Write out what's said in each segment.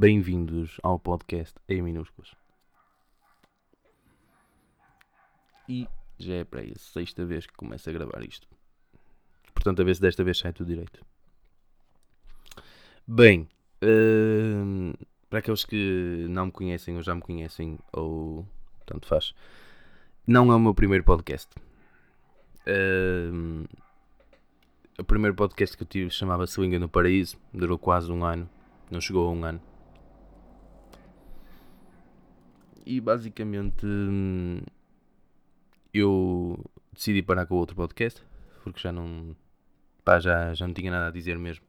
Bem-vindos ao podcast em minúsculas. E já é para aí a sexta vez que começo a gravar isto. Portanto, a ver se desta vez sai tudo direito. Bem, hum, para aqueles que não me conhecem ou já me conhecem, ou tanto faz, não é o meu primeiro podcast. Hum, o primeiro podcast que eu tive chamava-se Swing no Paraíso, durou quase um ano, não chegou a um ano. E basicamente eu decidi parar com o outro podcast, porque já não, pá, já, já não tinha nada a dizer mesmo.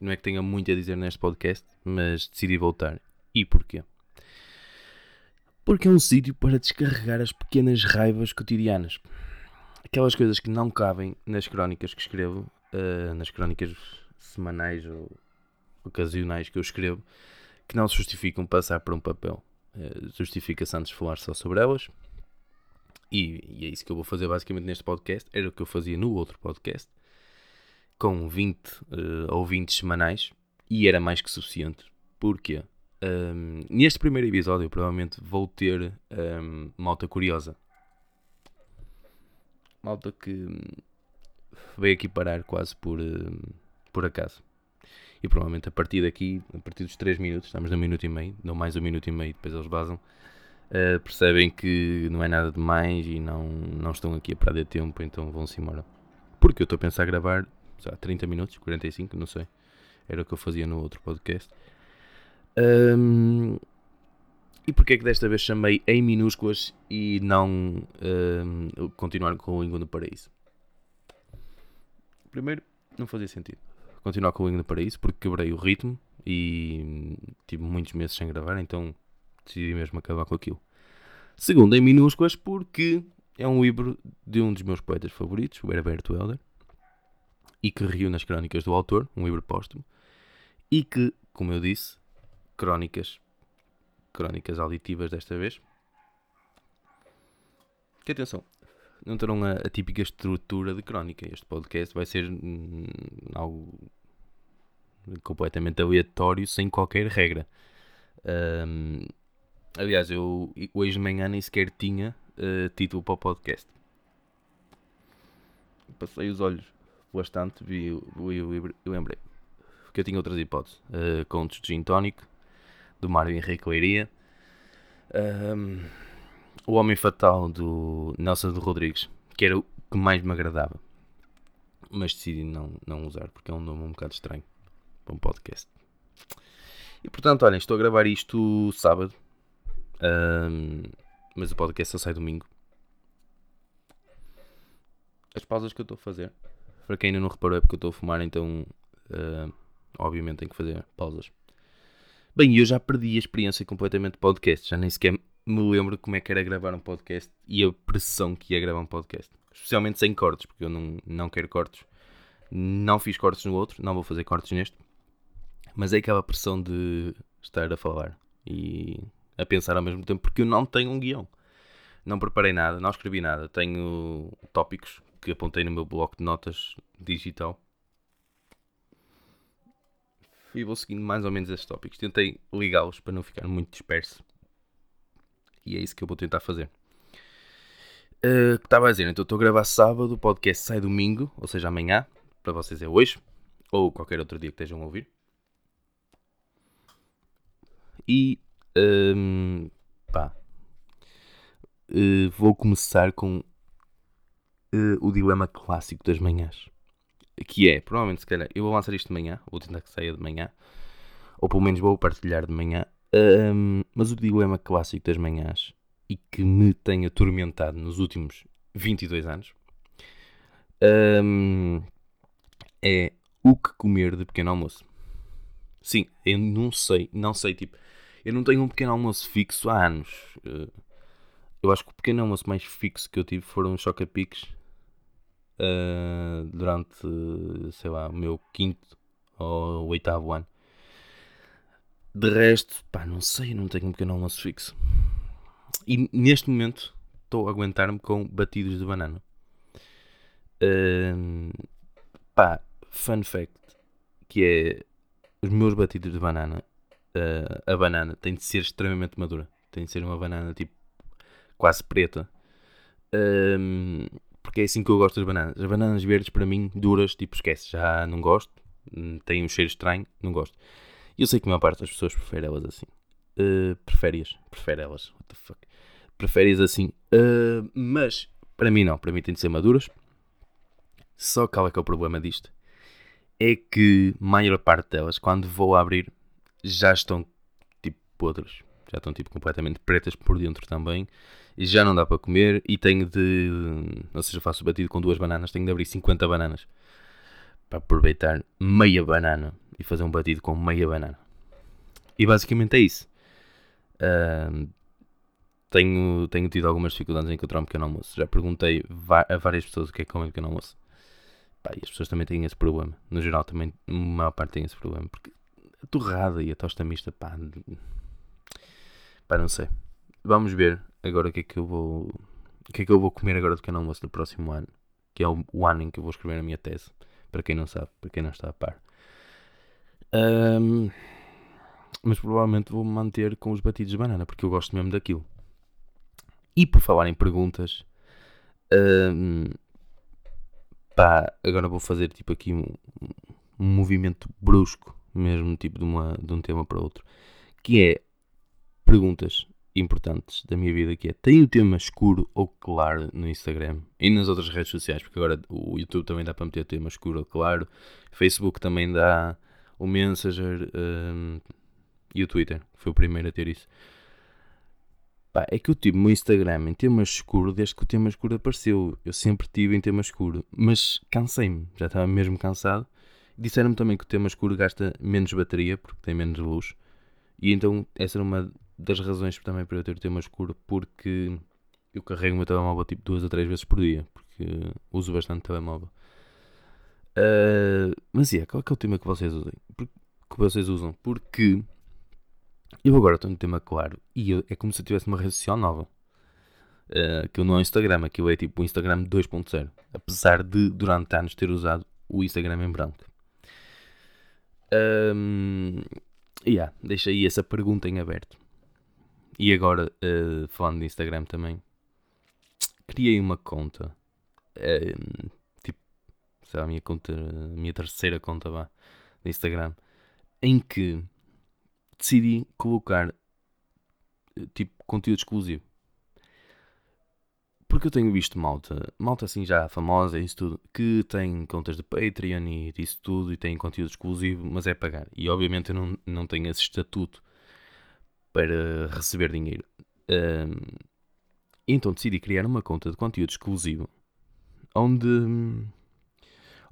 Não é que tenha muito a dizer neste podcast, mas decidi voltar. E porquê? Porque é um sítio para descarregar as pequenas raivas cotidianas. Aquelas coisas que não cabem nas crónicas que escrevo, uh, nas crónicas semanais ou ocasionais que eu escrevo, que não se justificam passar por um papel. Uh, Justifica-se antes falar só sobre elas. E, e é isso que eu vou fazer basicamente neste podcast. Era o que eu fazia no outro podcast com 20 uh, ouvintes semanais e era mais que suficiente. Porquê? Um, neste primeiro episódio, provavelmente vou ter um, malta curiosa. Malta que veio aqui parar quase por, uh, por acaso. E provavelmente a partir daqui, a partir dos 3 minutos, estamos no minuto e meio, não mais um minuto e meio, depois eles basam. Uh, percebem que não é nada demais e não, não estão aqui a perder tempo, então vão-se embora. Porque eu estou a pensar a gravar sei 30 minutos, 45, não sei. Era o que eu fazia no outro podcast. Um, e porquê é que desta vez chamei em minúsculas e não um, continuar com o Língua no Paraíso? Primeiro, não fazia sentido continuar com o Língua no Paraíso porque quebrei o ritmo e tive muitos meses sem gravar, então decidi mesmo acabar com aquilo. Segundo, em minúsculas, porque é um livro de um dos meus poetas favoritos, o Herberto Helder, e que riu nas crónicas do autor, um livro póstumo, e que, como eu disse, crónicas, crónicas auditivas desta vez. Que atenção, não terão a, a, típica estrutura de crónica. Este podcast vai ser hum, algo completamente aleatório, sem qualquer regra. Um, aliás, eu hoje de manhã nem sequer tinha uh, título para o podcast. Passei os olhos bastante, vi o livro e lembrei que eu tinha outras hipóteses. Uh, contos de Gin Tonic, do Mário Henrique Leiria. Um, o Homem Fatal, do Nelson de Rodrigues, que era o que mais me agradava. Mas decidi não, não usar, porque é um nome um bocado estranho para um podcast. E portanto, olhem, estou a gravar isto sábado. Um, mas o podcast só sai domingo. As pausas que eu estou a fazer para quem ainda não reparou é porque eu estou a fumar, então uh, obviamente tenho que fazer pausas. Bem, eu já perdi a experiência completamente de podcast, já nem sequer me lembro como é que era gravar um podcast e a pressão que ia gravar um podcast. Especialmente sem cortes, porque eu não, não quero cortes. Não fiz cortes no outro, não vou fazer cortes neste. Mas é aquela pressão de estar a falar e a pensar ao mesmo tempo, porque eu não tenho um guião. Não preparei nada, não escrevi nada. Tenho tópicos que apontei no meu bloco de notas digital. E vou seguindo mais ou menos estes tópicos. Tentei ligá-los para não ficar muito disperso. E é isso que eu vou tentar fazer. Uh, que estava a dizer, então estou a gravar sábado, o podcast sai domingo, ou seja, amanhã, para vocês é hoje, ou qualquer outro dia que estejam a ouvir. E um, pá, uh, vou começar com uh, o dilema clássico das manhãs. Que é, provavelmente, se calhar, eu vou lançar isto de manhã, vou tentar que saia de manhã, ou pelo menos vou partilhar de manhã. Um, mas o dilema clássico das manhãs e que me tem atormentado nos últimos 22 anos um, é o que comer de pequeno almoço. Sim, eu não sei, não sei, tipo, eu não tenho um pequeno almoço fixo há anos. Uh, eu acho que o pequeno almoço mais fixo que eu tive foram os choca-piques uh, durante, sei lá, o meu quinto ou oitavo ano. De resto, pá, não sei, não tenho um pequeno almoço fixo. E neste momento estou a aguentar-me com batidos de banana. Uh, pá, fun fact, que é os meus batidos de banana uh, a banana tem de ser extremamente madura. Tem de ser uma banana tipo quase preta. Um, porque é assim que eu gosto das bananas. As bananas verdes, para mim, duras, tipo, esquece, já não gosto. Hum, tem um cheiro estranho, não gosto. E eu sei que a maior parte das pessoas prefere elas assim. Uh, prefere-as. Prefere elas. What the fuck? Prefere-as assim. Uh, mas, para mim não. Para mim tem de ser maduras. Só qual é que é o problema disto? É que a maior parte delas, quando vou abrir, já estão tipo podres. Já estão tipo completamente pretas por dentro também e já não dá para comer e tenho de, ou seja, faço batido com duas bananas, tenho de abrir 50 bananas para aproveitar meia banana e fazer um batido com meia banana. E basicamente é isso. Uh, tenho, tenho tido algumas dificuldades em encontrar um pequeno almoço. Já perguntei a várias pessoas o que é que comem pequeno almoço. Pá, e as pessoas também têm esse problema. No geral, também, a maior parte tem esse problema. Porque a torrada e a tosta mista, pá, pá, não sei. Vamos ver agora o que é que eu vou. O que é que eu vou comer agora do canal almoço do próximo ano? Que é o, o, ano em que eu vou escrever a minha tese. Para quem não sabe, para quem não está a par. Um, mas provavelmente vou-me manter com os batidos de banana, porque eu gosto mesmo daquilo. E por falar em perguntas, um, pá, agora vou fazer tipo aqui um, um movimento brusco, mesmo tipo de, uma, de um tema para outro, que é perguntas importantes da minha vida que é tem o tema escuro ou claro no Instagram e nas outras redes sociais, porque agora o YouTube também dá para meter tema escuro ou claro, Facebook também dá o Messenger um, e o Twitter, foi o primeiro a ter isso. Pá, é que eu tive o meu Instagram em tema escuro desde que o tema escuro apareceu. Eu sempre tive em tema escuro, mas cansei-me, já estava mesmo cansado. Disseram-me também que o tema escuro gasta menos bateria porque tem menos luz. E então essa era uma das razões também para eu ter o tema escuro, porque eu carrego o meu telemóvel tipo duas a três vezes por dia, porque uso bastante telemóvel. Uh, mas é, qual é, é o tema que vocês usam? Que vocês usam? Porque eu agora estou no tema claro e eu, é como se eu tivesse uma rede social nova. Uh, que eu não é o Instagram, aquilo é tipo o Instagram 2.0. Apesar de durante anos ter usado o Instagram em branco. Um, yeah, deixa aí essa pergunta em aberto. E agora, uh, falando de Instagram também, criei uma conta. Uh, tipo, sei lá, a minha conta, a minha terceira conta vá, de Instagram, em que decidi colocar eh, tipo conteúdo exclusivo. Porque eu tenho visto malta, malta assim já famosa isso tudo, que tem contas de Patreon e isso tudo e tem conteúdo exclusivo, mas é pagar. E obviamente eu não, não tenho esse estatuto para receber dinheiro. Um, então decidi criar uma conta de conteúdo exclusivo onde,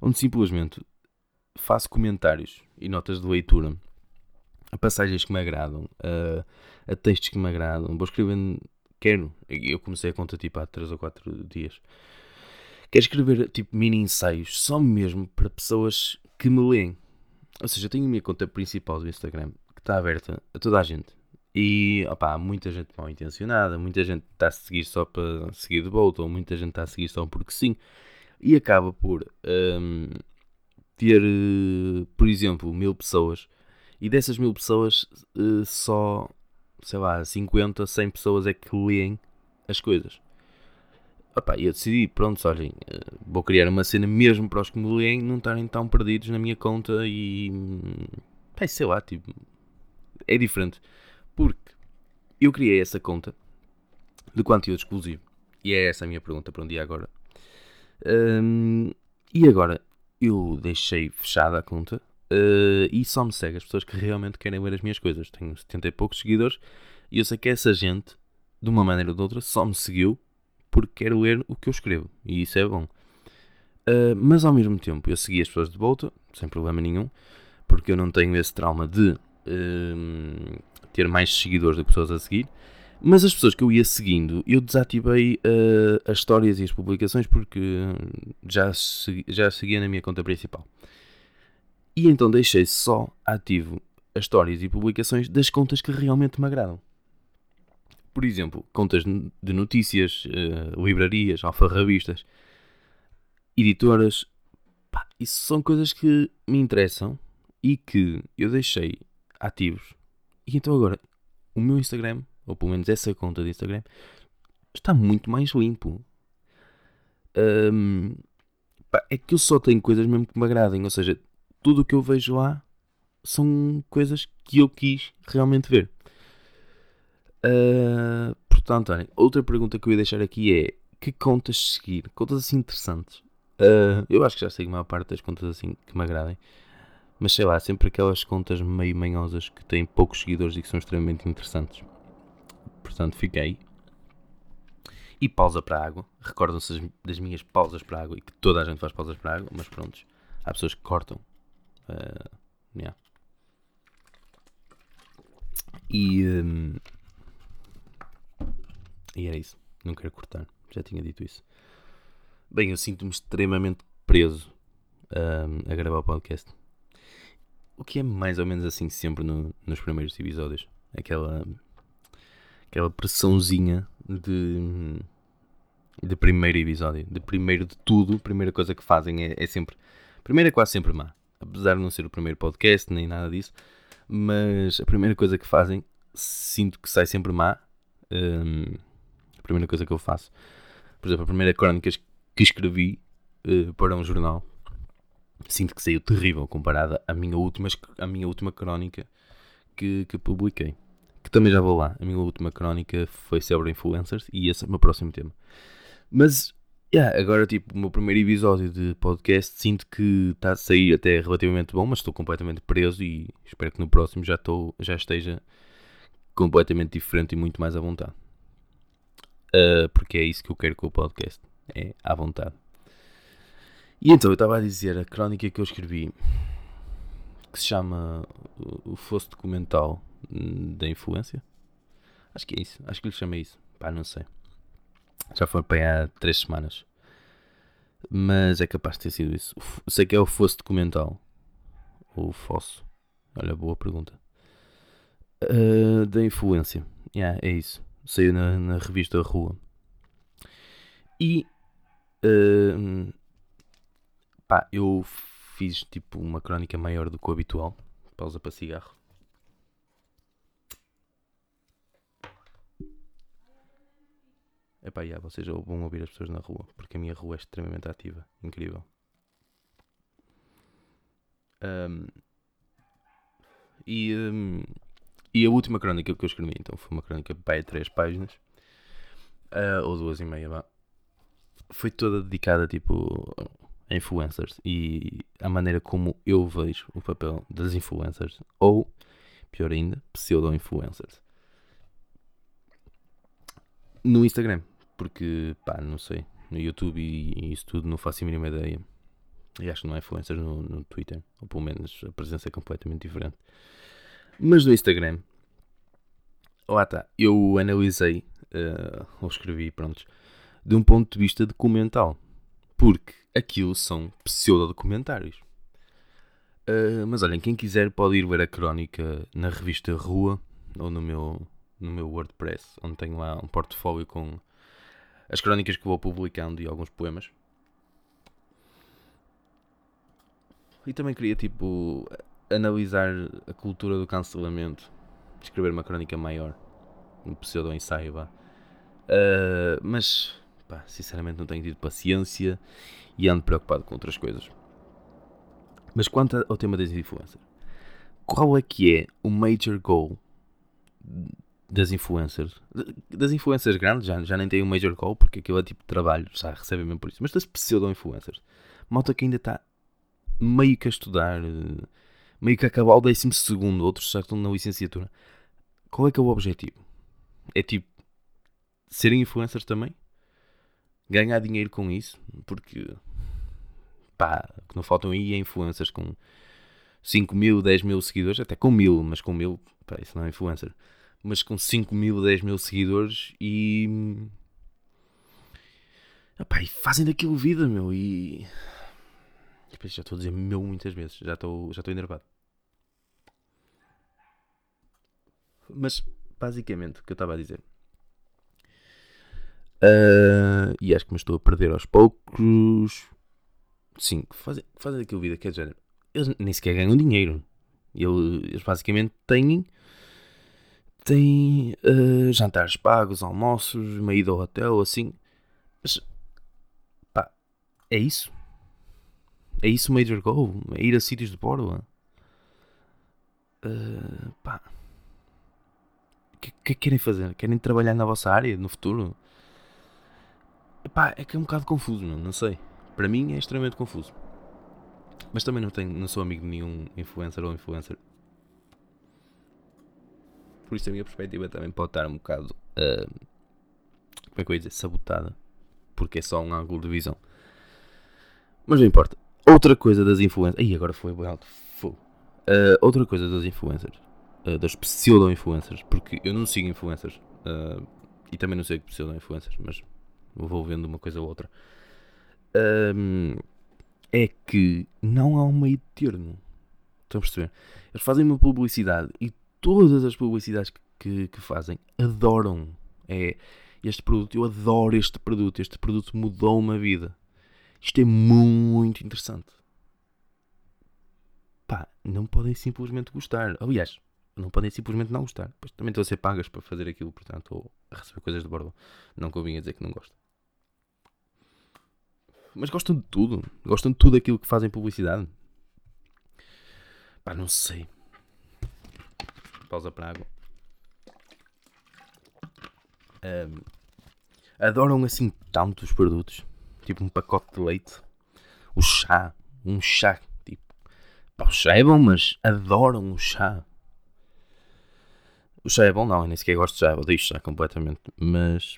onde simplesmente faço comentários e notas de leitura a passagens que me agradam, a, a textos que me agradam. Vou escrevendo, quero. Eu comecei a conta tipo há 3 ou 4 dias. Quero escrever tipo mini ensaios só mesmo para pessoas que me leem. Ou seja, eu tenho a minha conta principal do Instagram que está aberta a toda a gente. E opá, muita gente mal intencionada, muita gente está a seguir só para seguir de volta, ou muita gente está a seguir só porque sim, e acaba por um, ter, por exemplo, mil pessoas, e dessas mil pessoas uh, só, sei lá, 50, 100 pessoas é que leem as coisas. Opá, eu decidi, pronto, olhem, eh, vou criar uma cena mesmo para os que me leem não estarem tão perdidos na minha conta e. Pá, sei lá, tipo. É diferente. Porque eu criei essa conta de conteúdo exclusivo. E é essa a minha pergunta para um dia agora. E agora eu deixei fechada a conta uh, e só me segue as pessoas que realmente querem ver as minhas coisas. Tenho 70 e poucos seguidores e eu sei que essa gente, de uma maneira ou de outra, só me seguiu porque quer ler o que eu escrevo. E isso é bom. Uh, mas ao mesmo tempo eu segui as pessoas de volta, sem problema nenhum, porque eu não tenho esse trauma de uh, ter mais seguidores do que pessoas a seguir. Mas as pessoas que eu ia seguindo, eu desativei uh, as histórias e as publicações porque já, segui, já seguia na minha conta principal. E então deixei só ativo as histórias e publicações das contas que realmente me agradam. Por exemplo, contas de notícias, uh, livrarias, alfarrabistas, editoras. Pá, isso são coisas que me interessam e que eu deixei ativos E então agora, o meu Instagram, ou pelo menos essa conta de Instagram, está muito mais limpo. Um, pá, é que eu só tenho coisas mesmo que me agradem, ou seja, tudo o que eu vejo lá são coisas que eu quis realmente ver. Uh, portanto, olhem, outra pergunta que eu ia deixar aqui é: que contas seguir? Contas assim interessantes. Uh, eu acho que já sei a maior parte das contas assim que me agradem. Mas sei lá, sempre aquelas contas meio manhosas que têm poucos seguidores e que são extremamente interessantes. Portanto, fiquei. E pausa para a água. Recordam-se das minhas pausas para a água e que toda a gente faz pausas para a água, mas pronto, há pessoas que cortam. Uh, yeah. E, um, e era isso. Não quero cortar. Já tinha dito isso. Bem, eu sinto-me extremamente preso um, a gravar o podcast. O que é mais ou menos assim sempre no, nos primeiros episódios. Aquela, aquela pressãozinha de, de primeiro episódio. De primeiro de tudo. A primeira coisa que fazem é, é sempre. Primeiro é quase sempre má. Apesar de não ser o primeiro podcast nem nada disso. Mas a primeira coisa que fazem, sinto que sai sempre má. Um, a primeira coisa que eu faço. Por exemplo, a primeira crónica que escrevi uh, para um jornal, sinto que saiu terrível comparada à minha última, à minha última crónica que, que publiquei. Que também já vou lá. A minha última crónica foi sobre influencers e esse é o meu próximo tema. Mas Yeah, agora, tipo, o meu primeiro episódio de podcast sinto que está a sair até relativamente bom, mas estou completamente preso e espero que no próximo já, estou, já esteja completamente diferente e muito mais à vontade. Uh, porque é isso que eu quero com o podcast, é à vontade. E então, eu estava a dizer a crónica que eu escrevi, que se chama O Fosso Documental da Influência. Acho que é isso, acho que lhe chamei isso. Pá, não sei. Já foi para há 3 semanas. Mas é capaz de ter sido isso. Sei que é o fosso documental. Ou fosso. Olha, boa pergunta. Uh, da influência. Yeah, é isso. Saiu na, na revista Rua. E. Uh, pá, eu fiz tipo uma crónica maior do que o habitual. Pausa para cigarro. Epá, yeah, vocês vão ouvir as pessoas na rua, porque a minha rua é extremamente ativa. Incrível. Um, e, um, e a última crónica que eu escrevi, então, foi uma crónica de três páginas, uh, ou duas e meia, vá. Foi toda dedicada, tipo, a influencers e a maneira como eu vejo o papel das influencers, ou, pior ainda, pseudo-influencers. No Instagram porque, pá, não sei. No YouTube e, e isso tudo não faço a mínima ideia. E acho que não há influencers no, no Twitter. Ou pelo menos a presença é completamente diferente. Mas no Instagram, lá está. Eu analisei, uh, ou escrevi, pronto, de um ponto de vista documental. Porque aquilo são pseudo-documentários. Uh, mas olhem, quem quiser pode ir ver a crónica na revista Rua ou no meu, no meu WordPress, onde tenho lá um portfólio com as crónicas que vou publicando e alguns poemas. E também queria, tipo, analisar a cultura do cancelamento. Escrever uma crónica maior. Um pseudo-ensaio, vá. Uh, mas, pá, sinceramente não tenho tido paciência e ando preocupado com outras coisas. Mas quanto ao tema das influencers, qual é que é o major goal das influencers, das influencers grandes, já, já nem tem um major call porque aquilo é tipo de trabalho, já recebem mesmo por isso, mas das pseudo-influencers, malta que ainda está meio que a estudar, meio que a acabar o décimo segundo, outros já estão na licenciatura. Qual é que é o objetivo? É tipo serem influencers também? Ganhar dinheiro com isso? Porque pá, o que não faltam aí é influencers com 5 mil, 10 mil seguidores, até com mil, mas com mil, pá, isso não é influencer mas com 5 mil, 10 mil seguidores e. Epá, e fazem daquilo vida, meu. E. Já estou a dizer meu muitas vezes, já estou, já estou enervado. Mas, basicamente, o que eu estava a dizer. Uh, e acho que me estou a perder aos poucos. Sim, fazem, fazem daquilo vida, quer dizer, eles nem sequer ganham dinheiro. Eles, eles basicamente têm tem uh, jantares pagos, almoços, uma ida ao hotel, assim. Mas, pá, é isso. É isso o Major Goal? É ir a sítios de borla? Uh, pá. O que, que querem fazer? Querem trabalhar na vossa área no futuro? Pá, é que é um bocado confuso, não, não sei. Para mim é extremamente confuso. Mas também não, tenho, não sou amigo de nenhum influencer ou influencer. Por isso a minha perspectiva também pode estar um bocado. Uh, como é que eu ia dizer? Sabotada. Porque é só um ângulo de visão. Mas não importa. Outra coisa das influencers. Aí agora foi bem alto. Uh, outra coisa das influencers. Uh, das pseudo-influencers. Porque eu não sigo influencers. Uh, e também não sei que pseudo-influencers. Mas vou vendo uma coisa ou outra. É que não há um meio termo. Estão a perceber? Eles fazem uma publicidade e todas as publicidades que, que, fazem adoram. É este produto, eu adoro este produto. Este produto mudou uma vida. Isto é muito interessante. Pá, não podem simplesmente gostar. Aliás, não podem simplesmente não gostar. Pois também estão a ser pagas para fazer aquilo, portanto, ou a receber coisas de bordo. Não convinha dizer que não gostam mas gostam de tudo. Gostam de tudo aquilo que fazem publicidade. Pá, não sei. Para água. Um, adoram assim tantos produtos. Tipo um pacote de leite. O chá. Um chá. Tipo, pá, o chá é bom, mas adoram o chá. O chá é bom, não. Eu nem sequer gosto de chá. Odeio chá completamente. Mas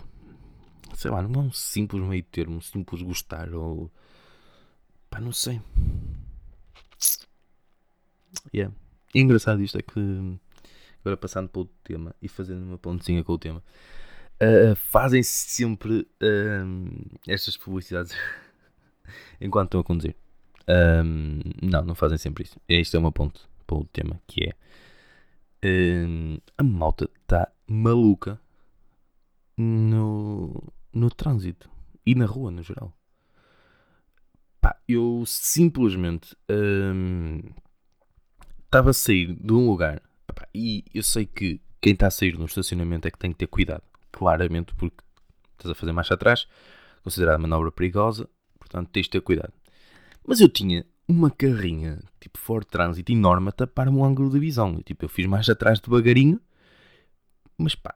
sei lá, não é um simples meio termo, um simples gostar ou. pá, não sei. Yeah. E engraçado isto é que, agora passando para o tema e fazendo uma pontezinha com o tema, uh, fazem-se sempre uh, estas publicidades enquanto estão a conduzir. Um, não, não fazem sempre isso. Este é uma ponte para o tema que é um, a malta está maluca no, no trânsito e na rua no geral. Eu simplesmente estava hum, a sair de um lugar e eu sei que quem está a sair no estacionamento é que tem que ter cuidado, claramente, porque estás a fazer marcha atrás, considerada manobra perigosa, portanto tens de ter cuidado. Mas eu tinha uma carrinha, tipo Ford Transit enorme, a tapar-me um ângulo de visão. Tipo, eu fiz marcha atrás devagarinho, mas pá,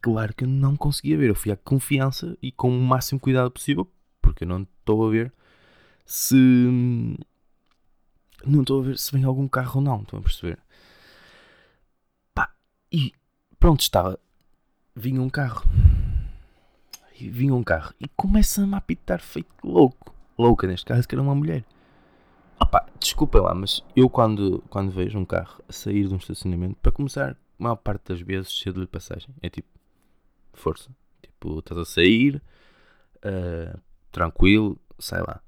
claro que eu não conseguia ver. Eu fui à confiança e com o máximo cuidado possível, porque eu não estou a ver se. Não estou a ver se vem algum carro ou não. Estão a perceber? E pronto, estava. Vinha um carro. E vinha um carro e começa-me a apitar feito louco. Louca neste caso, que era uma mulher. Opa, desculpem lá, mas eu quando, quando vejo um carro a sair de um estacionamento, para começar, a maior parte das vezes cedo de passagem. É tipo, força. Tipo, estás a sair, uh, tranquilo, sai lá.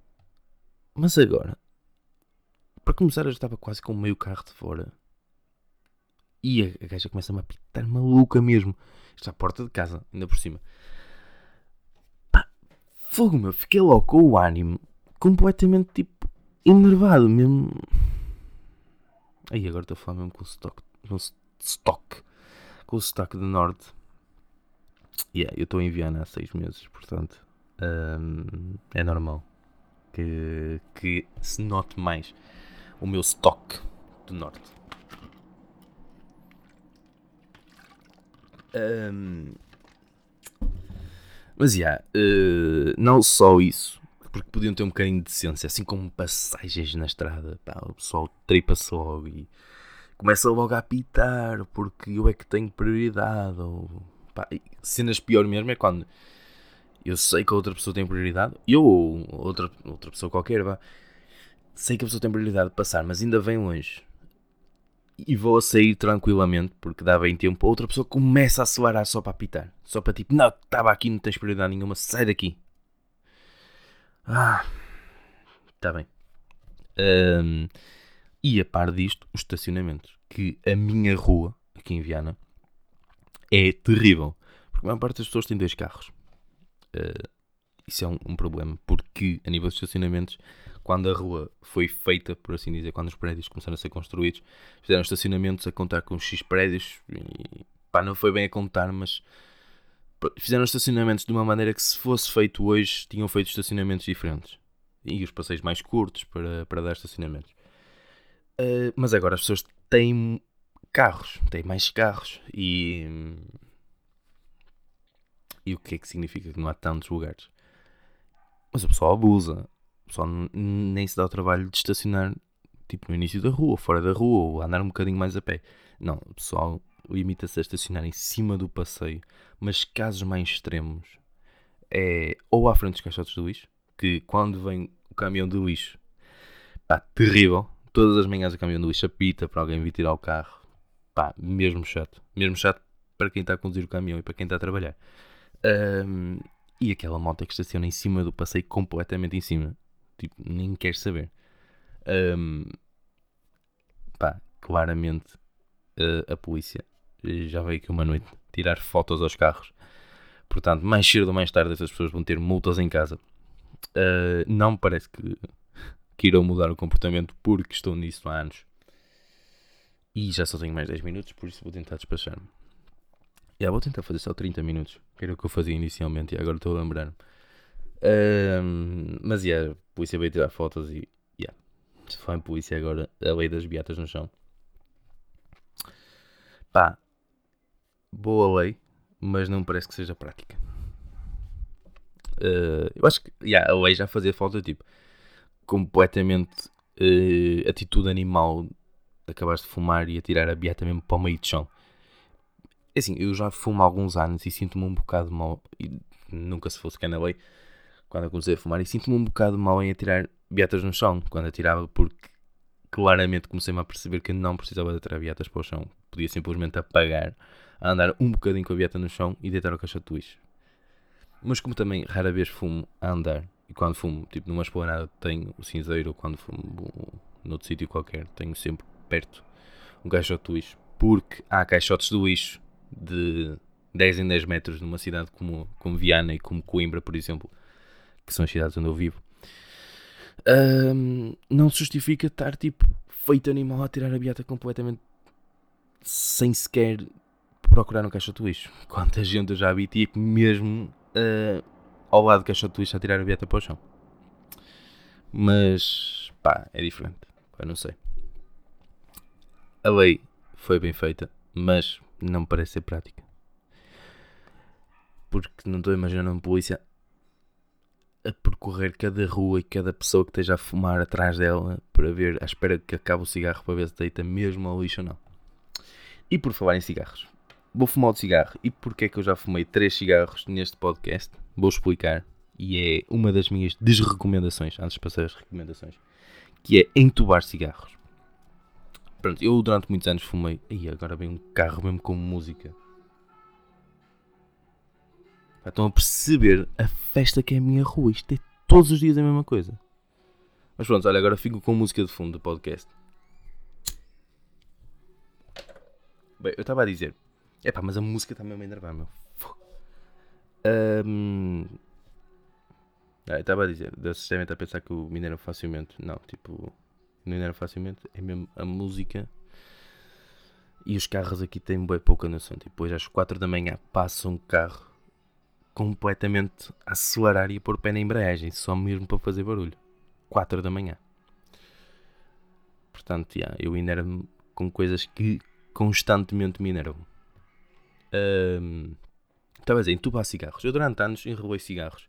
Mas agora, para começar, eu já estava quase com meio carro de fora. E a, gaja começa-me a pitar maluca mesmo. Está à porta de casa, ainda por cima. Pá, fogo meu, fiquei logo com o ânimo completamente tipo enervado mesmo. Aí agora estou a falar mesmo com o stock. Com o stock. Com o stock do norte. Yeah, eu estou em Viana há seis meses, portanto um, é normal que, que se note mais o meu stock do norte. Mas yeah, uh, não só isso, porque podiam ter um bocadinho de decência, assim como passagens na estrada, pá, o pessoal tripa-se logo e começa logo a apitar porque eu é que tenho prioridade ou Pá, cenas pior mesmo é quando eu sei que a outra pessoa tem prioridade, eu ou outra, outra pessoa qualquer, sei que a pessoa tem prioridade de passar, mas ainda vem longe e vou a sair tranquilamente porque dá bem tempo. Outra pessoa começa a acelerar só para apitar, só para tipo, não, estava aqui, não tens prioridade nenhuma, sai daqui. Ah, está bem. Um, e a par disto, os estacionamentos. Que a minha rua, aqui em Viana, é terrível. Porque a maior parte das pessoas tem dois carros. Uh, isso é um, um, problema, porque a nível de estacionamentos, quando a rua foi feita, por assim dizer, quando os prédios começaram a ser construídos, fizeram estacionamentos a contar com X prédios e pá, não foi bem a contar, mas fizeram estacionamentos de uma maneira que se fosse feito hoje, tinham feito estacionamentos diferentes. E os passeios mais curtos para, para dar estacionamentos. Uh, mas agora as pessoas têm carros, têm mais carros e. E o que é que significa que não há tantos lugares? Mas o pessoal abusa. Pessoal nem se dá o trabalho de estacionar tipo no início da rua, fora da rua, ou andar um bocadinho mais a pé. Não, o pessoal limita-se a estacionar em cima do passeio, mas casos mais extremos é ou à frente dos caixotes de lixo, que quando vem o caminhão de lixo, pá, terrível. Todas as manhãs o caminhão de lixo apita para alguém vir tirar o carro. Pá, mesmo chato. Mesmo chato para quem está a conduzir o caminhão e para quem está a trabalhar. Um, e aquela moto que estaciona em cima do passeio, completamente em cima. Tipo, nem quer saber. Um, pá, claramente uh, a polícia já veio aqui uma noite tirar fotos aos carros. Portanto, mais cedo ou mais tarde essas pessoas vão ter multas em casa. Uh, não me parece que, que irão mudar o comportamento porque estou nisso há anos. E já só tenho mais 10 minutos, por isso vou tentar despachar-me. Vou tentar fazer só 30 minutos, que era o que eu fazia inicialmente e agora estou a lembrar-me. Uh, mas yeah, a polícia veio tirar fotos e yeah, se for em polícia agora, a lei das beatas no chão. Pá, boa lei, mas não parece que seja prática. Uh, eu acho que yeah, a lei já fazia falta, tipo, completamente uh, atitude animal. Acabaste de fumar e atirar a beata mesmo para o meio de chão. É assim, eu já fumo há alguns anos e sinto-me um bocado mal. E nunca se fosse que na lei, quando eu comecei a fumar, e sinto-me um bocado mal em atirar beatas no chão. Quando atirava, porque claramente comecei-me a perceber que não precisava de atirar beatas para o chão. Podia simplesmente apagar andar um bocadinho com a vieta no chão e deitar o caixote de lixo. Mas como também rara vez fumo a andar, e quando fumo, tipo numa esplanada tenho o cinzeiro, ou quando fumo noutro sítio qualquer, tenho sempre perto um caixote de lixo, porque há caixotes de lixo de 10 em 10 metros numa cidade como, como Viana e como Coimbra, por exemplo, que são as cidades onde eu vivo. Um, não se justifica estar tipo feito animal a tirar a beata completamente sem sequer procurar um caixote de lixo. Quanta gente eu já vi, tipo, mesmo uh, ao lado do caixote de lixo a tirar a vieta para o chão. Mas, pá, é diferente. Pá, não sei. A lei foi bem feita, mas não me parece ser prática. Porque não estou imaginando uma polícia a percorrer cada rua e cada pessoa que esteja a fumar atrás dela para ver, à espera que acabe o cigarro para ver se deita mesmo ao lixo ou não. E por falar em cigarros, vou fumar o cigarro. E porque é que eu já fumei 3 cigarros neste podcast? Vou explicar. E é uma das minhas desrecomendações, antes de passar as recomendações, que é entubar cigarros. Pronto, eu durante muitos anos fumei. E agora vem um carro mesmo com música. Estão a perceber a festa que é a minha rua. Isto é todos os dias a mesma coisa. Mas pronto, olha, agora fico com música de fundo do podcast. Bem, eu estava a dizer. Epá, mas a música está mesmo a enervar, meu. Um, ah, estava a dizer, vocês devem a pensar que o mineiro facilmente. Não, tipo, não mineiro facilmente, é mesmo a música. E os carros aqui têm bem pouca noção. Tipo, hoje às 4 da manhã passa um carro completamente a acelerar e a pôr o pé na embreagem, só mesmo para fazer barulho. 4 da manhã. Portanto, yeah, eu enervo com coisas que constantemente me enervam. Um, estava a dizer, entubar cigarros. Eu durante anos enrolei cigarros.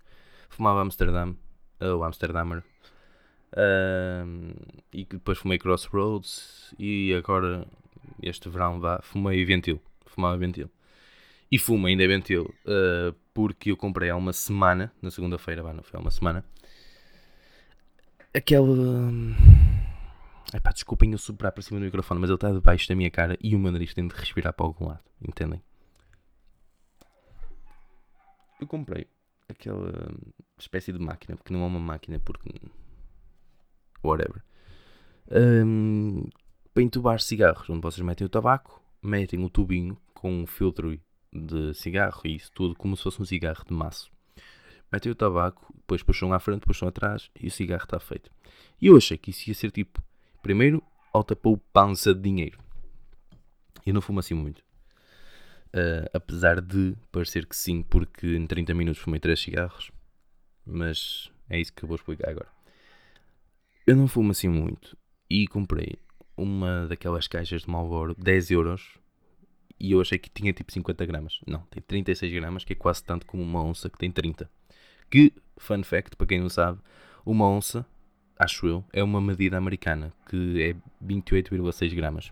Fumava Amsterdam, ou Amsterdamer. Um, e depois fumei Crossroads. E agora, este verão, vá, fumei Ventil. Fumava Ventil. E fumo ainda Ventil uh, porque eu comprei há uma semana, na segunda-feira, não foi há uma semana, aquele. Um, Epá, desculpem eu sobrar para cima do microfone, mas ele está debaixo da minha cara e o meu nariz tem de respirar para algum lado, entendem? Eu comprei aquela espécie de máquina, porque não é uma máquina, porque. whatever. Um, para entubar cigarros, onde vocês metem o tabaco, metem o tubinho com um filtro de cigarro e isso tudo como se fosse um cigarro de maço. Metem o tabaco, depois puxam à frente, puxam atrás e o cigarro está feito. E eu achei que isso ia ser tipo Primeiro, ao tapou pança de dinheiro. Eu não fumo assim muito. Uh, apesar de parecer que sim, porque em 30 minutos fumei 3 cigarros. Mas é isso que eu vou explicar agora. Eu não fumo assim muito. E comprei uma daquelas caixas de Marlboro, 10 euros. E eu achei que tinha tipo 50 gramas. Não, tem 36 gramas, que é quase tanto como uma onça que tem 30. Que, fun fact, para quem não sabe, uma onça, acho eu, é uma medida americana, que é 28,6 gramas.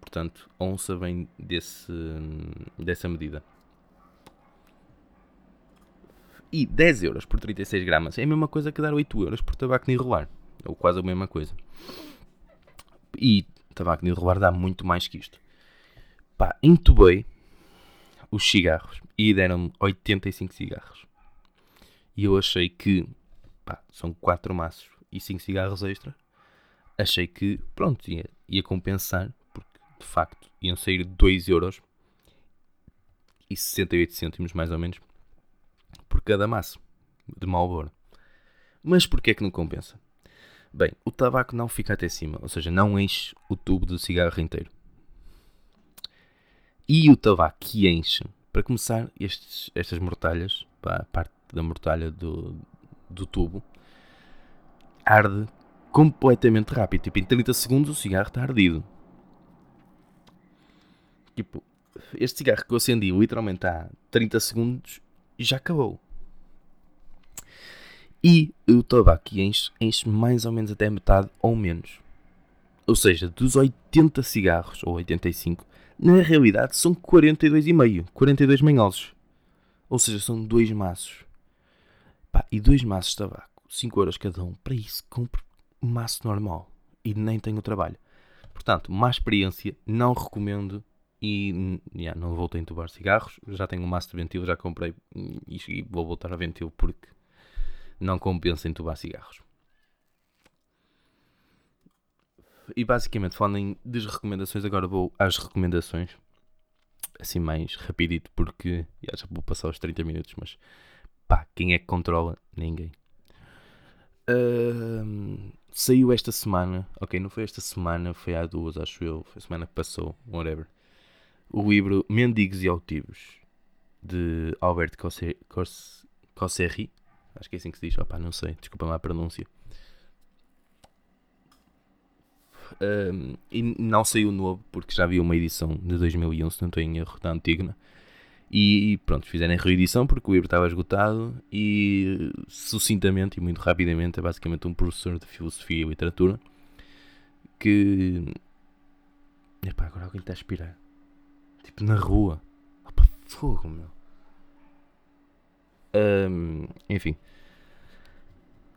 Portanto, onça vem desse, dessa medida. E 10 euros por 36 gramas é a mesma coisa que dar 8 euros por tabaco de enrolar. Ou quase a mesma coisa. E tabaco de enrolar dá muito mais que isto. Pá, entubei os cigarros e deram-me 85 cigarros. E eu achei que, pá, são 4 maços e 5 cigarros extra. Achei que, pronto, ia, ia compensar de facto, iam sair 2 euros e 68 cêntimos, mais ou menos, por cada maço de Marlboro. Mas porquê é que não compensa? Bem, o tabaco não fica até cima, ou seja, não enche o tubo do cigarro inteiro. E o tabaco que enche, para começar, estes, estas mortalhas, a parte da mortalha do, do tubo, arde completamente rápido. Tipo, em 30 segundos o cigarro está ardido. Tipo, este cigarro que eu acendi literalmente há 30 segundos já acabou. E o tabaco enche, enche mais ou menos até metade ou menos. Ou seja, dos 80 cigarros, ou 85, na realidade são 42,5. 42 manhosos. Ou seja, são dois maços. Pá, e dois maços de tabaco, 5 euros cada um. Para isso, compro um maço normal. E nem tenho trabalho. Portanto, má experiência, não recomendo e yeah, não voltei a entubar cigarros. Já tenho um maço de ventil, já comprei e vou voltar a ventil porque não compensa entubar cigarros. E basicamente, falando em desrecomendações, agora vou às recomendações. Assim mais rapidito, porque já vou passar os 30 minutos, mas pá, quem é que controla? Ninguém. Uh, saiu esta semana, ok, não foi esta semana, foi há duas, acho eu, foi a semana que passou, whatever o livro Mendigos e Altivos, de Albert Cosserri. Acho que é assim que se diz. Opa, não sei, desculpa lá a pronúncia. Um, e não saiu novo, porque já havia uma edição de 2011, se não estou em erro, da Antigna. E pronto, fizeram a reedição porque o livro estava esgotado e sucintamente e muito rapidamente é basicamente um professor de filosofia e literatura que. Epá, agora alguém está a aspirar. Tipo, na rua. Opa, fogo, meu. Um, enfim.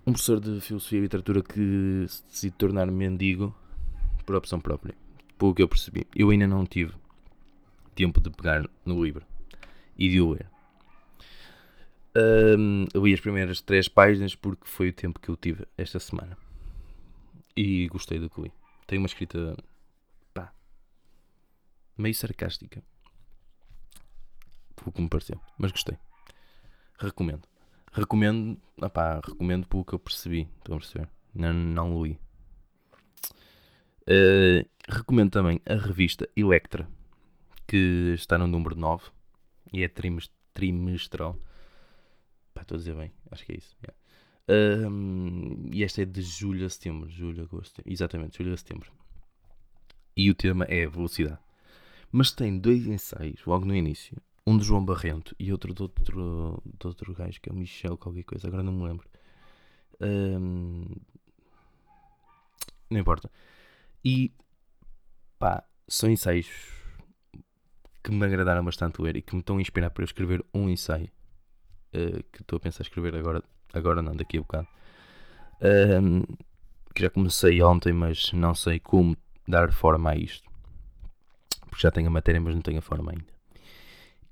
Um professor de filosofia e literatura que se tornar mendigo por opção própria. Pelo que eu percebi. Eu ainda não tive tempo de pegar no livro e de o ler. Um, li as primeiras três páginas porque foi o tempo que eu tive esta semana. E gostei do que li. Tem uma escrita meio sarcástica. Pelo que me pareceu. Mas gostei. Recomendo. Recomendo. Opá, recomendo pelo que eu percebi. Estão a perceber? Não, não li. Uh, recomendo também a revista Electra, que está no número 9 e é trimestral. Pá, estou a dizer bem, acho que é isso. Yeah. Uh, e esta é de julho a setembro. Julho, agosto. Exatamente, julho a setembro. E o tema é velocidade. Mas tem dois ensaios logo no início. Um de João Barrento e outro de outro, de outro gajo que é o Michel, qualquer coisa, agora não me lembro. Um, não importa. E pá, são ensaios que me agradaram bastante ler e que me estão a inspirar para eu escrever um ensaio uh, que estou a pensar escrever agora, agora não, daqui a bocado. Um, que já comecei ontem, mas não sei como dar forma a isto porque já tenho a matéria, mas não tenho a forma ainda.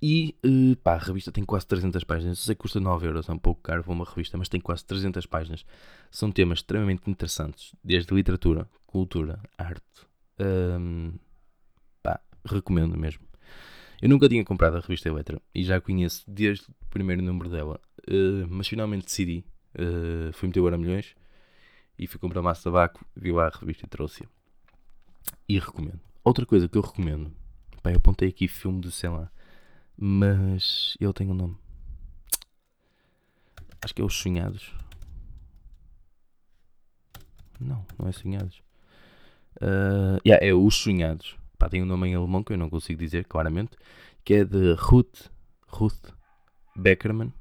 E uh, pá, a revista tem quase 300 páginas. Eu sei que custa 9 euros, é um pouco caro para uma revista, mas tem quase 300 páginas. São temas extremamente interessantes, desde literatura, cultura, arte. Um, pá, recomendo mesmo. Eu nunca tinha comprado a revista Eletra e já a conheço desde o primeiro número dela, uh, mas finalmente decidi. Uh, fui meter o milhões e fui comprar massa de tabaco, vi lá a revista e trouxe-a. E recomendo. Outra coisa que eu recomendo, pá, eu apontei aqui filme de, sei lá, Mas ele tem um nome. Acho que é Os Sonhados. Não, não é Sonhados. Uh, yeah, é Os Sonhados. Pá, tem um nome em alemão que eu não consigo dizer claramente. Que é de Ruth, Ruth Beckerman.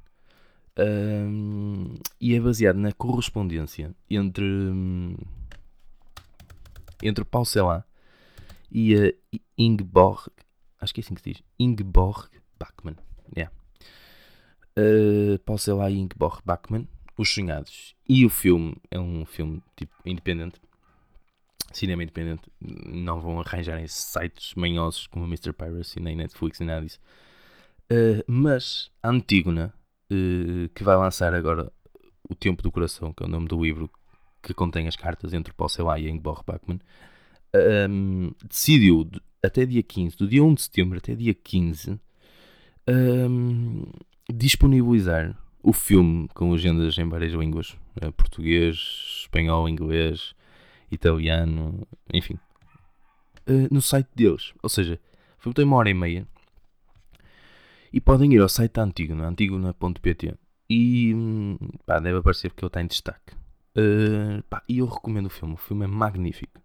Um, e é baseado na correspondência entre, entre Paul Celan e a Ingeborg, acho que é assim que se diz, Ingeborg Bachmann. Yeah. Uh, Paul Celan e Ingeborg Bachmann, Os Sonhados. E o filme é um filme tipo independente, cinema independente. Não vão arranjar em sites manhosos como Mr. Piracy, nem Netflix, nem nada disso. Uh, mas a Antígona uh, que vai lançar agora O Tempo do Coração, que é o nome do livro que contém as cartas entre Paul Celan e Ingeborg Bachmann, um, decidiu até dia 15, do dia 1 de setembro até dia 15, um, disponibilizar o filme com legendas em várias línguas: uh, português, espanhol, inglês, italiano, enfim, uh, no site deles. Ou seja, tem uma hora e meia e podem ir ao site da Antígona, antigona.pt e pá, deve aparecer porque ele está em destaque. Uh, pá, e eu recomendo o filme, o filme é magnífico.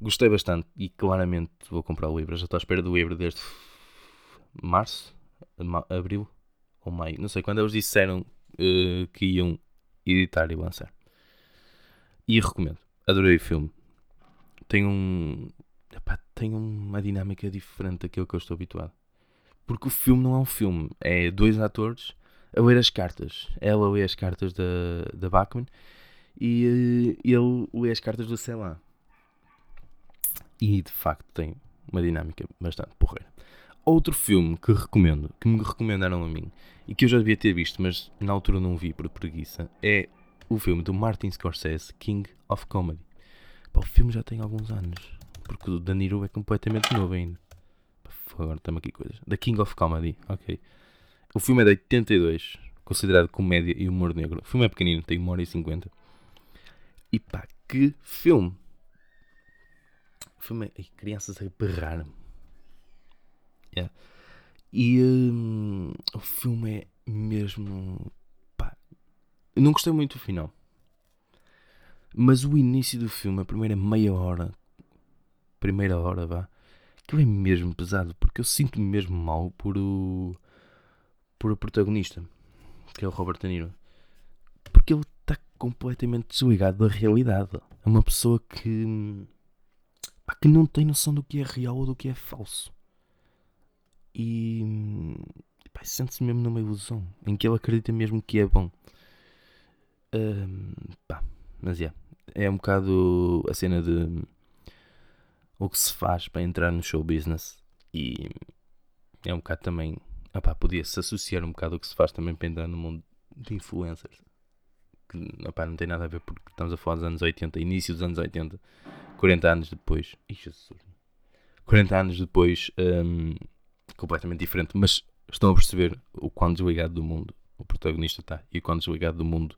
Gostei bastante e claramente vou comprar o livro. Já estou à espera do livro desde março, abril ou maio. Não sei quando eles disseram uh, que iam editar e lançar. E recomendo. Adorei o filme. Tem um. Epá, tem uma dinâmica diferente daquilo que eu estou habituado. Porque o filme não é um filme, é dois atores a ler as cartas. Ela lê as cartas da, da Bachman e uh, ele lê as cartas do Celan. E de facto tem uma dinâmica bastante porreira. Outro filme que recomendo, que me recomendaram a mim e que eu já devia ter visto, mas na altura não vi por preguiça, é o filme do Martin Scorsese, King of Comedy. Pá, o filme já tem alguns anos, porque o Danilo é completamente novo ainda agora estamos aqui coisas. The King of Comedy, ok. O filme é de 82, considerado comédia e humor negro. O filme é pequenino, tem 1 hora e 50. E pá, que filme! O filme é. Crianças a berrar. Yeah. E um, o filme é mesmo. Eu não gostei muito do final. Mas o início do filme, a primeira meia hora, primeira hora, vá, aquilo é mesmo pesado, porque eu sinto-me mesmo mal por o. por o protagonista, que é o Robert De Niro. Porque ele está completamente desligado da realidade. É uma pessoa que. Pá, que não tem noção do que é real ou do que é falso. E. sente-se mesmo numa ilusão, em que ele acredita mesmo que é bom. Pá, mas é. Yeah, é um bocado a cena de o que se faz para entrar no show business e é um bocado também podia-se associar um bocado o que se faz também para entrar no mundo de influencers que opá, não tem nada a ver porque estamos a falar dos anos 80, início dos anos 80 40 anos depois Ixi, 40 anos depois um, completamente diferente mas estão a perceber o quão desligado do mundo o protagonista está e o quão desligado do mundo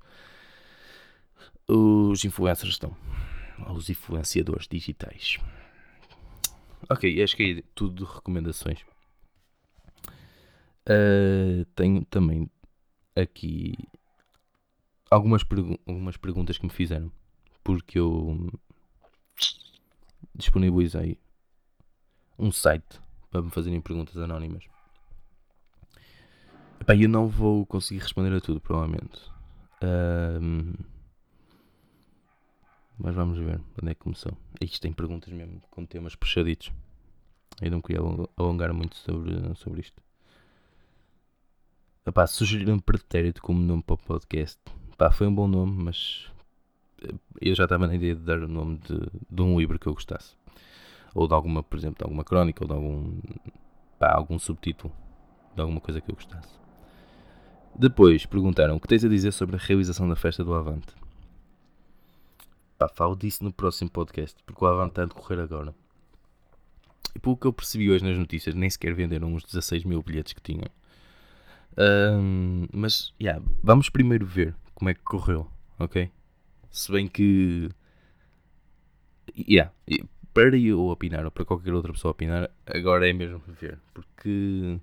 os influencers estão os influenciadores digitais Ok, acho que é tudo de recomendações. Uh, tenho também aqui algumas, pergu algumas perguntas que me fizeram. Porque eu disponibilizei um site para me fazerem perguntas anónimas. Epá, eu não vou conseguir responder a tudo, provavelmente. Uh, mas vamos ver onde é que começou. Isto tem perguntas mesmo com temas puxaditos. Eu não queria alongar muito sobre, sobre isto. Epá, sugeriram pretérito como nome para o podcast. Epá, foi um bom nome, mas eh, eu já estava na ideia de dar o nome de, de um livro que eu gostasse. Ou de alguma, por exemplo, de alguma crónica, ou de algum, pá, algum subtítulo de alguma coisa que eu gostasse. Depois perguntaram o que tens a dizer sobre a realização da festa do Avante. Pá, falo disso no próximo podcast, porque o Avante está a decorrer agora. E pelo que eu percebi hoje nas notícias, nem sequer venderam os 16 mil bilhetes que tinham. Um, mas, yeah, vamos primeiro ver como é que correu, ok? Se bem que. Yeah, para eu opinar, ou para qualquer outra pessoa opinar, agora é mesmo ver. Porque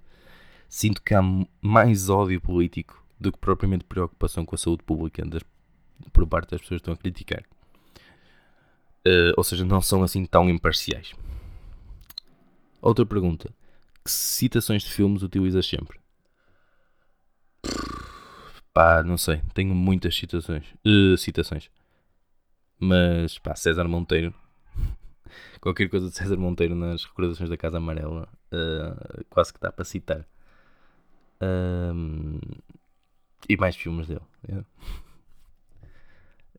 sinto que há mais ódio político do que propriamente preocupação com a saúde pública das, por parte das pessoas que estão a criticar. Uh, ou seja, não são assim tão imparciais. Outra pergunta: que citações de filmes utilizas sempre? Pá, não sei, tenho muitas citações. Uh, citações. Mas, pá, César Monteiro. Qualquer coisa de César Monteiro nas recordações da Casa Amarela, uh, quase que dá para citar. E mais filmes dele. Yeah.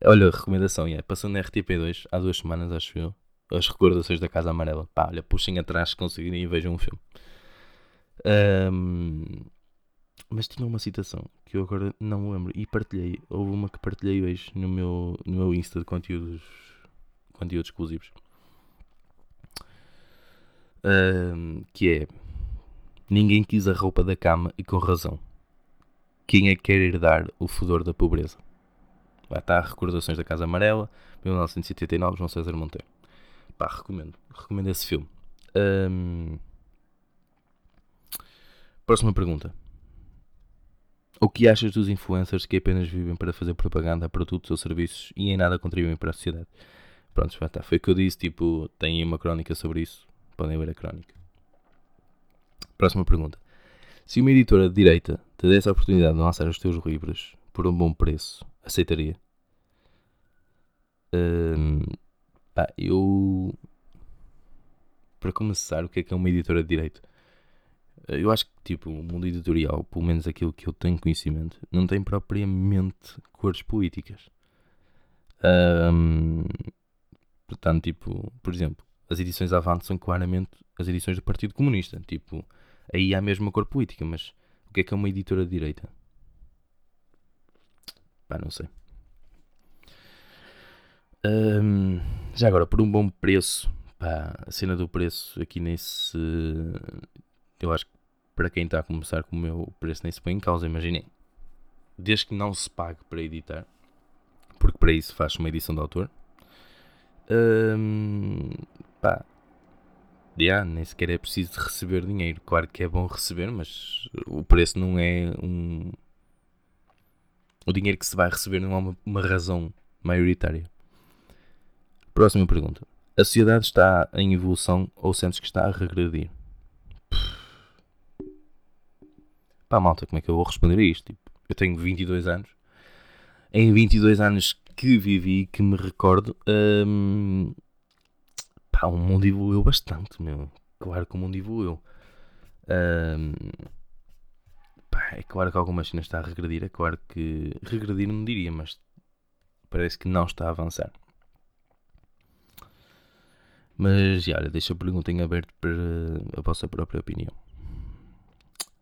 Olha, recomendação, yeah. passou na RTP2 há duas semanas, acho eu. As recordações da Casa Amarela. Pá, olha, puxem atrás se conseguirem e vejam um filme. Um, mas tinha uma citação que eu agora não lembro e partilhei. Houve uma que partilhei hoje no meu, no meu Insta de conteúdos, conteúdos exclusivos. Um, que é Ninguém quis a roupa da cama e com razão. Quem é que quer herdar o fedor da pobreza? Lá está Recordações da Casa Amarela, 1979, João César Monteiro. Pá, recomendo. Recomendo esse filme. Um... Próxima pergunta. O que achas dos influencers que apenas vivem para fazer propaganda a produtos ou serviços e em nada contribuem para a sociedade? Pronto, já está. Foi o que eu disse. Tipo, tem uma crónica sobre isso. Podem ler a crónica. Próxima pergunta. Se uma editora de direita te desse a oportunidade de lançar os teus livros por um bom preço, aceitaria? Pá, eu. Para começar, o que é que é uma editora de direito? Eu acho que, tipo, o mundo editorial, pelo menos aquilo que eu tenho conhecimento, não tem propriamente cores políticas. Portanto, tipo, por exemplo, as edições Avante são claramente as edições do Partido Comunista. Tipo, aí há mesmo a cor política, mas o que é que é uma editora de direita? Pá, não sei. Um, já agora, por um bom preço, pá, a cena do preço aqui nesse. Eu acho que para quem está a começar com o meu preço nem se põe em causa, imaginem. Desde que não se pague para editar, porque para isso faz uma edição de autor. Um, pá, yeah, nem sequer é preciso receber dinheiro. Claro que é bom receber, mas o preço não é um. O dinheiro que se vai receber não é uma, uma razão maioritária. Próxima pergunta. A sociedade está em evolução ou sentes que está a regredir? Pá, malta, como é que eu vou responder a isto? Tipo, eu tenho 22 anos. Em 22 anos que vivi, que me recordo, hum, pá, o mundo evoluiu bastante, meu. Claro que o mundo evoluiu. Hum, pá, é claro que algumas cenas está a regredir. É claro que regredir não diria, mas parece que não está a avançar. Mas, já, olha, deixa a pergunta em aberto para a vossa própria opinião.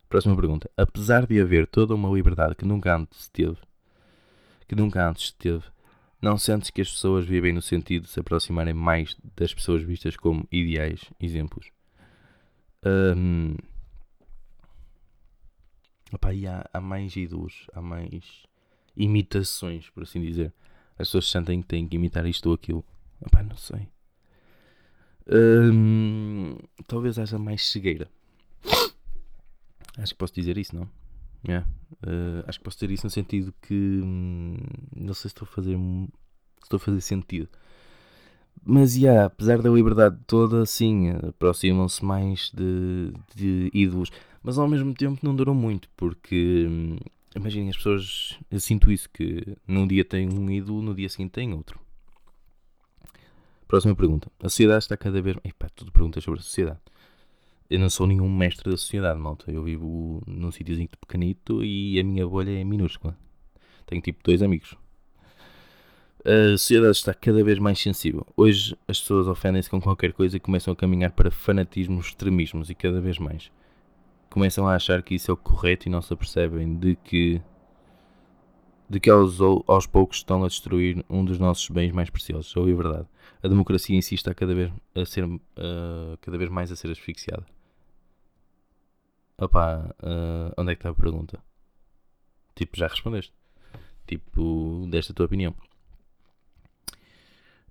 Próxima pergunta. Apesar de haver toda uma liberdade que nunca antes teve, que nunca antes teve, não sentes que as pessoas vivem no sentido de se aproximarem mais das pessoas vistas como ideais, exemplos? Um, opa, e há, há mais ídolos, há mais imitações, por assim dizer. As pessoas sentem que têm que imitar isto ou aquilo. Opa, não sei. Um, talvez haja mais cegueira. Acho que posso dizer isso, não? Yeah. Uh, acho que posso dizer isso no sentido que hum, não sei se estou a fazer estou a fazer sentido. Mas yeah, apesar da liberdade toda, sim, aproximam-se mais de, de ídolos, mas ao mesmo tempo não duram muito, porque hum, imaginem as pessoas, eu sinto isso, que num dia tem um ídolo, no dia seguinte tem outro. Próxima pergunta. A sociedade está cada vez. Epá, tudo perguntas sobre a sociedade eu não sou nenhum mestre da sociedade, malta. Eu vivo num sítiozinho pequenito e a minha bolha é minúscula. Tenho tipo dois amigos. A sociedade está cada vez mais sensível. Hoje as pessoas ofendem-se com qualquer coisa e começam a caminhar para fanatismos, extremismos e cada vez mais. Começam a achar que isso é o correto e não se apercebem de que de que aos, aos poucos estão a destruir um dos nossos bens mais preciosos, a liberdade. A democracia em si está cada vez, a ser, uh, cada vez mais a ser asfixiada. Opá, uh, onde é que está a pergunta? Tipo, já respondeste. Tipo, desta tua opinião.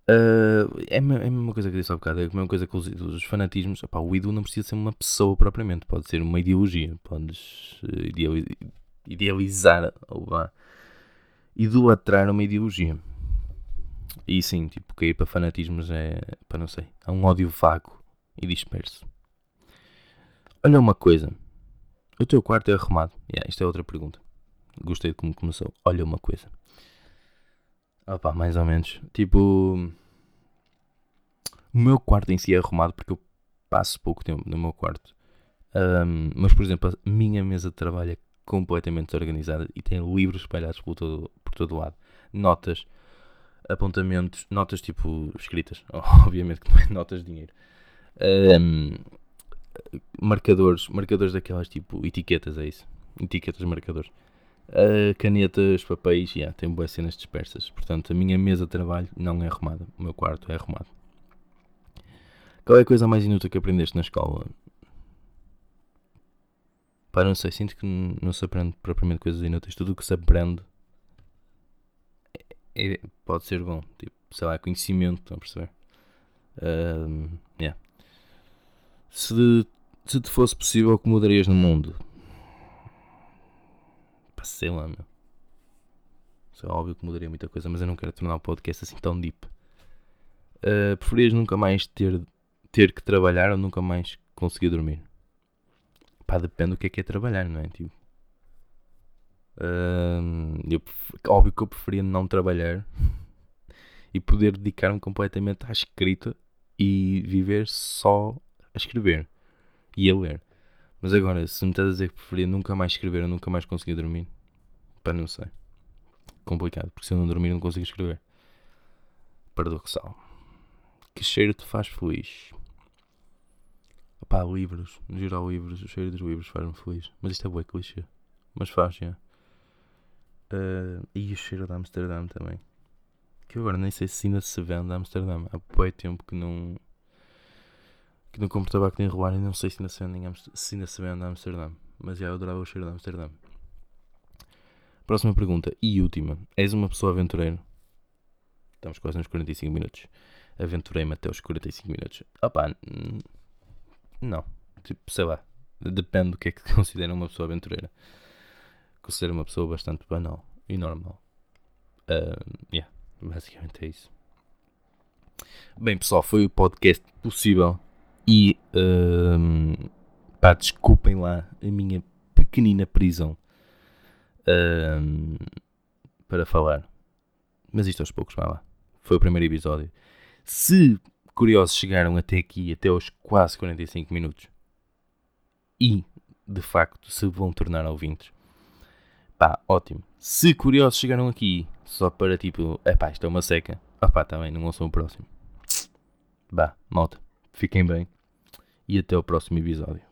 Uh, é, a mesma coisa que disse há bocado, é a mesma coisa que os, os fanatismos. O ídolo não precisa ser uma pessoa propriamente, pode ser uma ideologia. Podes uh, idealizar ou vá, idolatrar uma ideologia. E sim, tipo, cair para fanatismos é, para não sei, é um ódio vago e disperso. Olha uma coisa, o teu quarto é arrumado? Yeah, isto é outra pergunta. Gostei de como começou. Olha uma coisa. Opa, mais ou menos. Tipo. O meu quarto em si é arrumado porque eu passo pouco tempo no meu quarto. Um, mas, por exemplo, a minha mesa de trabalho é completamente desorganizada e tem livros espalhados por todo, por todo lado. Notas, apontamentos, notas tipo escritas. Obviamente que não é notas de dinheiro. Um, marcadores, marcadores daquelas tipo etiquetas, é isso. Etiquetas, marcadores uh, canetas, papéis, yeah, tem boas cenas dispersas. Portanto, a minha mesa de trabalho não é arrumada. O meu quarto é arrumado. Qual é a coisa mais inútil que aprendeste na escola? Pá, não sei, sinto que não se aprende propriamente coisas inúteis. Tudo o que se aprende é, é, pode ser bom. Tipo, sei lá, conhecimento, estão a perceber? Uh, yeah. se, se te fosse possível, o que mudarias no mundo? Sei lá, meu. Isso é óbvio que mudaria muita coisa, mas eu não quero tornar o podcast assim tão deep. Uh, preferias nunca mais ter, ter que trabalhar ou nunca mais conseguir dormir? Pá, depende do que é que é trabalhar, não é? Tipo, uh, eu, óbvio que eu preferia não trabalhar e poder dedicar-me completamente à escrita e viver só a escrever e a ler. Mas agora, se me estás a dizer que preferia nunca mais escrever ou nunca mais conseguir dormir, Pá, não sei. Complicado, porque se eu não dormir não consigo escrever. Paradoxal. Que cheiro te faz feliz? Pá, livros. No geral, livros. O cheiro dos livros faz-me feliz. Mas isto é bué clichê. Mas faz, já. Uh, e o cheiro de Amsterdã também. Que agora nem sei se ainda se vende Amsterdã. Há bué tempo que não. Que não compro tabaco nem rolar e não sei se ainda se vende, se ainda se vende Amsterdã. Mas já eu adorava o cheiro de Amsterdã. Próxima pergunta e última. És uma pessoa aventureira? Estamos quase nos 45 minutos. Aventurei-me até os 45 minutos. Opá, não. Tipo, sei lá. Depende do que é que considera uma pessoa aventureira. Considero uma pessoa bastante banal e normal. Uh, yeah, basicamente é isso. Bem, pessoal, foi o podcast possível. E uh, pá, desculpem lá a minha pequenina prisão para falar. Mas isto aos poucos, vai lá. Foi o primeiro episódio. Se curiosos chegaram até aqui, até aos quase 45 minutos, e de facto se vão tornar ouvintes, pá, ótimo. Se curiosos chegaram aqui só para tipo, é pá, isto é uma seca, ah pá, também não ouçam o próximo. Bah, malta, fiquem bem e até o próximo episódio.